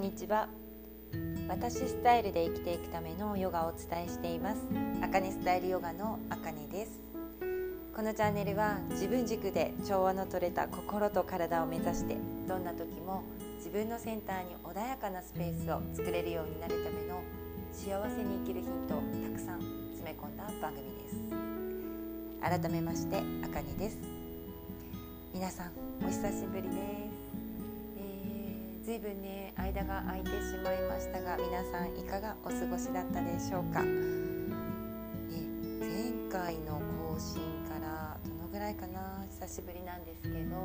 んにちは。私スタイルで生きていくためのヨガをお伝えしています。あかねスタイルヨガのあかねです。このチャンネルは自分軸で調和の取れた心と体を目指してどんな時も自分のセンターに穏やかなスペースを作れるようになるための幸せに生きるヒントをたくさん詰め込んだ番組です。改めましてあかねです。皆さんお久しぶりです。ずいぶんね間が空いてしまいましたが皆さんいかがお過ごしだったでしょうか、ね、前回の更新からどのぐらいかな？久しぶりなんですけど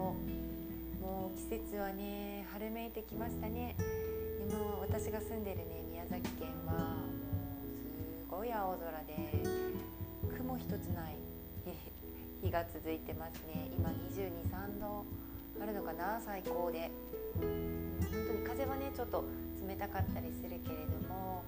もう季節はね春めいてきましたね。でも私が住んでるね宮崎県はもうすごい青空で雲一つない日が続いてますね。今22、3度あるのかな？最高で。本当に風はねちょっと冷たかったりするけれども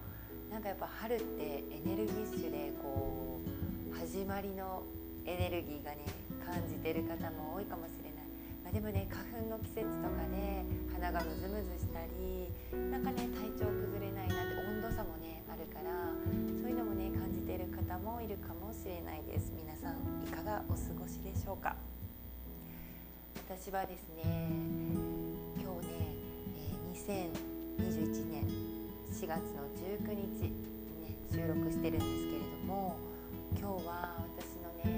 なんかやっぱ春ってエネルギッシュでこう始まりのエネルギーがね感じてる方も多いかもしれない、まあ、でもね花粉の季節とかで鼻がムズムズしたりなんかね体調崩れないなって温度差もねあるからそういうのもね感じてる方もいるかもしれないです。皆さんいかがお過ごしでしょうか？私はですね2021年4月の19日にね収録してるんですけれども今日は私のね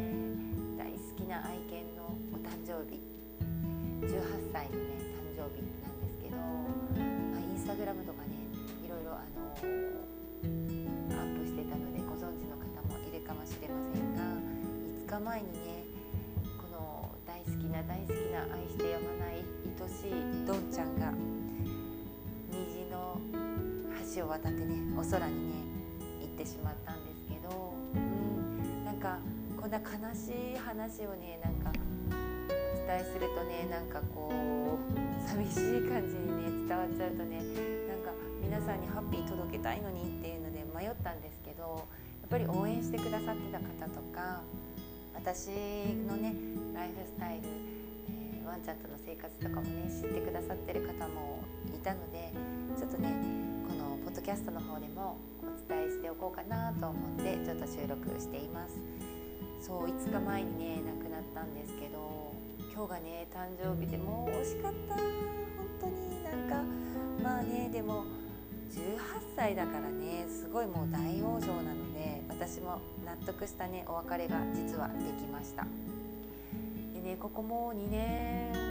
大好きな愛犬のお誕生日18歳のね誕生日なんですけど、まあ、インスタグラムとかねいろいろあのアップしてたのでご存知の方もいるかもしれませんが5日前にねこの大好きな大好きな愛してやまない愛しいどんちゃんが橋を渡ってねお空にね行ってしまったんですけど、うん、なんかこんな悲しい話をねなんかお伝えするとねなんかこう寂しい感じにね伝わっちゃうとねなんか皆さんにハッピー届けたいのにっていうので迷ったんですけどやっぱり応援してくださってた方とか私のねライフスタイル、えー、ワンちゃんとの生活とかもね知ってくださってる方もたのでちょっとねこのポッドキャストの方でもお伝えしておこうかなと思ってちょっと収録しています。そう5日前にね亡くなったんですけど今日がね誕生日でもう惜しかった。本当になんかまあねでも18歳だからねすごいもう大往生なので私も納得したねお別れが実はできました。でねここも2年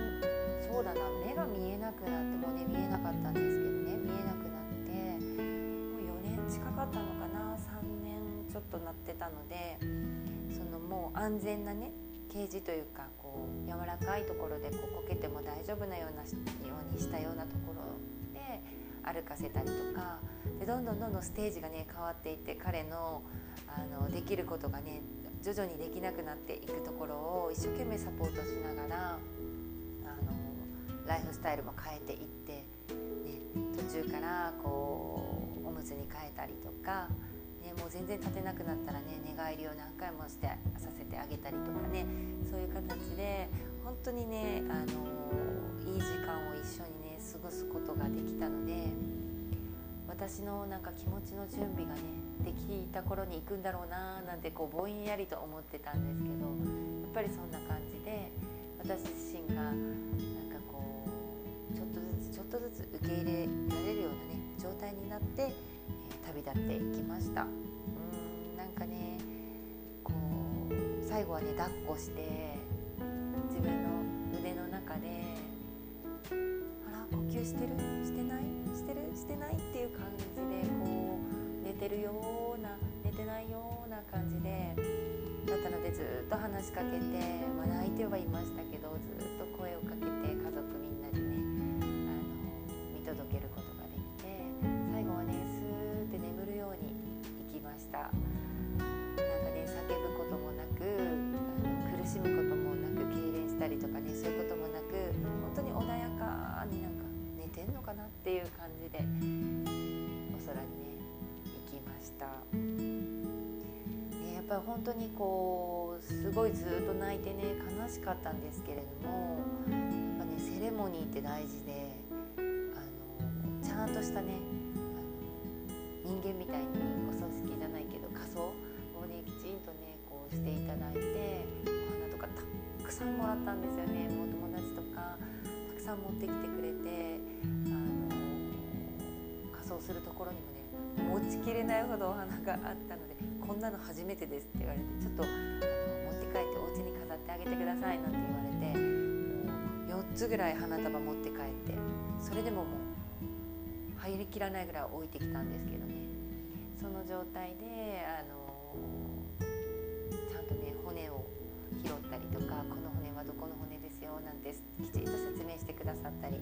そうだな目が見えなくなってもうね見えなかったんですけどね。見えなくなってもう4年近かったのかな。3年ちょっとなってたのでそのもう安全なねケージというかこう柔らかいところでこうこけても大丈夫なようなようにしたようなところで歩かせたりとかでどんどんどんどんステージがね変わっていって彼のあのできることがね徐々にできなくなっていくところを一生懸命サポートしながらライフスタイルも変えていって、ね、途中からこうおむつに変えたりとか、ね、もう全然立てなくなったらね寝返りを何回もしてさせてあげたりとかねそういう形で本当にね、あのいい時間を一緒にね過ごすことができたので私のなんか気持ちの準備がねできた頃に行くんだろうななんてこうぼんやりと思ってたんですけどやっぱりそんな感じで私自身がっとずつ受け入れられるようなね状態になって、え旅立っていきました。うんなんかねこう最後はね抱っこして自分の腕の中で「あら呼吸してる？してない？してる？してない?」っていう感じでこう寝てるような寝てないような感じでだったのでずっと話しかけて、まあ、泣いてはいましたけどずっと声をかけてぱり本当にこうすごいずっと泣いてね悲しかったんですけれどもやっぱねセレモニーって大事であのちゃんとしたねあの人間みたいにお葬式じゃないけど仮装をねきちんとねこうしていただいてお花とかたくさんもらったんですよね。もう友達とかたくさん持ってきてくれてあの仮装するところにもね持ちきれないほどお花があったのでこんなの初めてですって言われてちょっとあの持って帰ってお家に飾ってあげてくださいなんて言われて4つぐらい花束持って帰ってそれでももう入りきらないぐらい置いてきたんですけどね。その状態であのちゃんとね骨を拾ったりとかこの骨はどこの骨ですよなんてきちんと説明してくださったり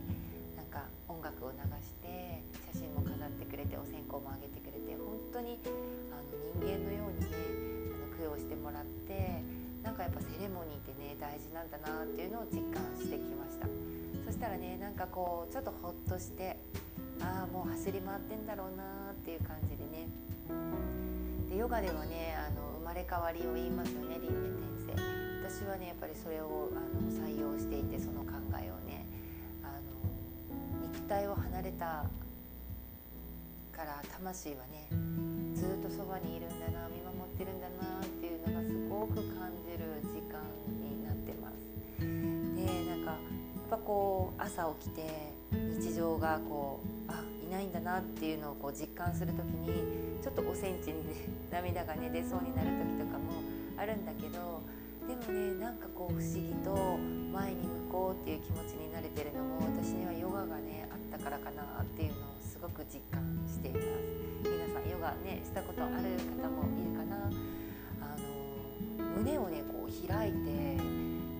なんか音楽を流して写真も飾ってくれてお線香もあげてくれて本当に人間のようにねあの供養してもらってなんかやっぱセレモニーってね大事なんだなっていうのを実感してきました。そしたらねなんかこうちょっとほっとしてああもう走り回ってんだろうなっていう感じでね。でヨガではねあの生まれ変わりを言いますよね輪廻転生。私はねやっぱりそれをあの採用していてその考えをねあの肉体を離れたから魂はねずっとそばにいるんだな見守ってるんだなっていうのがすごく感じる時間になってます。でなんかやっぱこう朝起きて日常がこうあいないんだなっていうのをこう実感する時にちょっと5センチにね涙がね出そうになる時とかもあるんだけどでもねなんかこう不思議と前に向こうっていう気持ちになれてるのも私にはヨガがねあったからかなっていうのをごく実感しています皆さんヨガねしたことある方もいるかな。あの胸をねこう開いて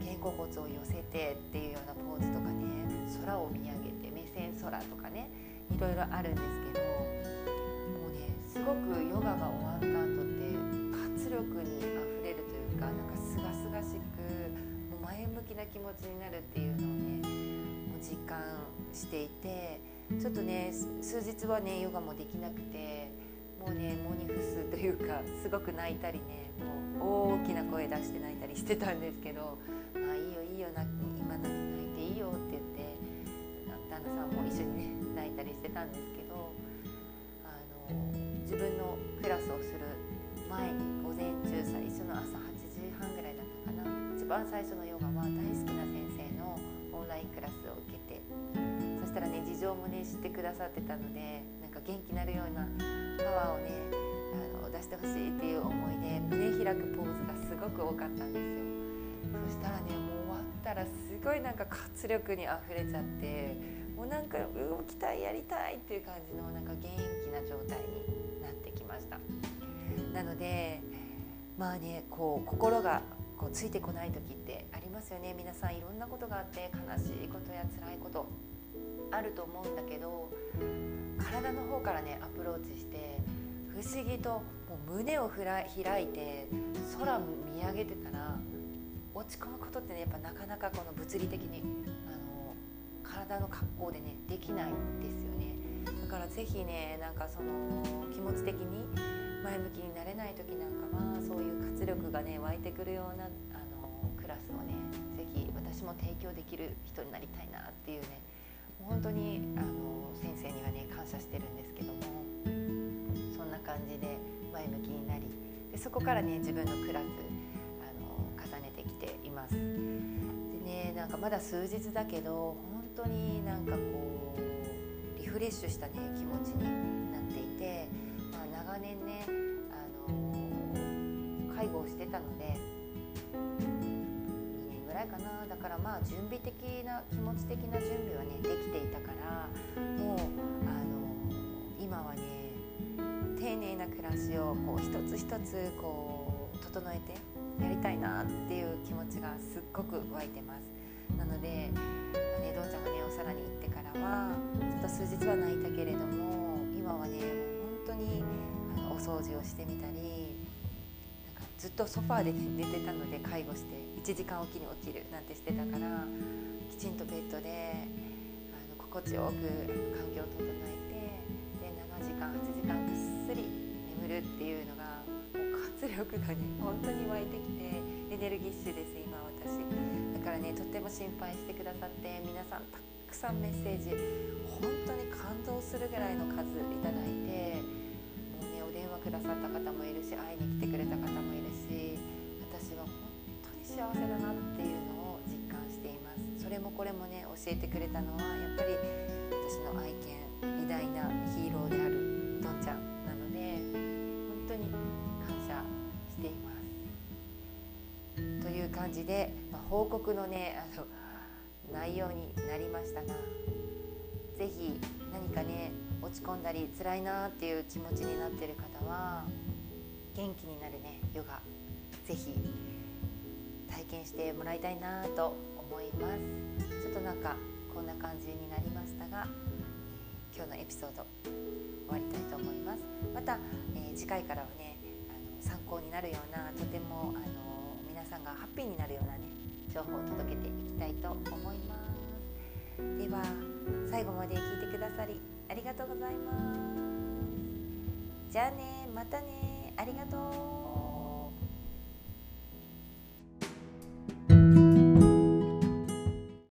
肩甲骨を寄せてっていうようなポーズとかね空を見上げて目線空とかねいろいろあるんですけどもうねすごくヨガが終わった。後って活力にあふれるというかなんかすがすがしく前向きな気持ちになるっていうのをねもう実感していてちょっとね数日はねヨガもできなくてもうねモニフスというかすごく泣いたりねもう大きな声出して泣いたりしてたんですけどまあいいよいいよ今泣いていいよって言って旦那さんも一緒にね泣いたりしてたんですけどあの自分のクラスをする前に午前中最初の朝8時半ぐらいだったかな。一番最初のヨガは大知ってくださってたのでなんか元気になるようなパワーをねあの出してほしいっていう思いで胸開くポーズがすごく多かったんですよ。そしたらねもう終わったらすごいなんか活力にあふれちゃってもうなんか動きたいやりたいっていう感じのなんか元気な状態になってきました。なのでまあねこう心がこうついてこない時ってありますよね。皆さんいろんなことがあって悲しいことや辛いこと。あると思うんだけど体の方からねアプローチして不思議ともう胸を開いて空見上げてたら落ち込むことってねやっぱなかなかこの物理的にあの体の格好でねできないんですよね。だから是非ねなんかその気持ち的に前向きになれない時なんかはそういう活力がね湧いてくるようなあのクラスをね是非私も提供できる人になりたいなっていうね本当にあの先生にはね感謝してるんですけどもそんな感じで前向きになりでそこからね自分のクラスあの重ねてきています。でねなんかまだ数日だけど本当になんかこうリフレッシュしたね気持ちになっていて、まあ、長年ねあの介護をしてたのでらいかな。だからまあ準備的な気持ち的な準備はねできていたからもうあの今はね丁寧な暮らしをこう一つ一つこう整えてやりたいなっていう気持ちがすっごく湧いてます。なので、まね、どんちゃんがねお皿に行ってからはちょっと数日は泣いたけれども今はねもう本当にあのお掃除をしてみたりなんかずっとソファーで、ね、寝てたので介護して1時間おきに起きるなんてしてたからきちんとベッドであの心地よく環境を整えてで7時間8時間ぐっすり眠るっていうのがもう活力がね本当に湧いてきてエネルギッシュです今私。だからねとっても心配してくださって皆さんたくさんメッセージ本当に感動するぐらいの数いただいてもうねお電話くださった方もいるし会いに来てくれた方これもね教えてくれたのはやっぱり私の愛犬偉大なヒーローであるどんちゃんなので本当に感謝しています。という感じで、まあ、報告のねあの内容になりましたが是非何かね落ち込んだり辛いなっていう気持ちになってる方は元気になるねヨガ是非体験してもらいたいなと思います。ちょっとなんかこんな感じになりましたが今日のエピソード終わりたいと思います。また、えー、次回からはねあの参考になるようなとてもあの皆さんがハッピーになるようなね情報を届けていきたいと思います。では最後まで聞いてくださりありがとうございます。じゃあねまたね。ありがとう。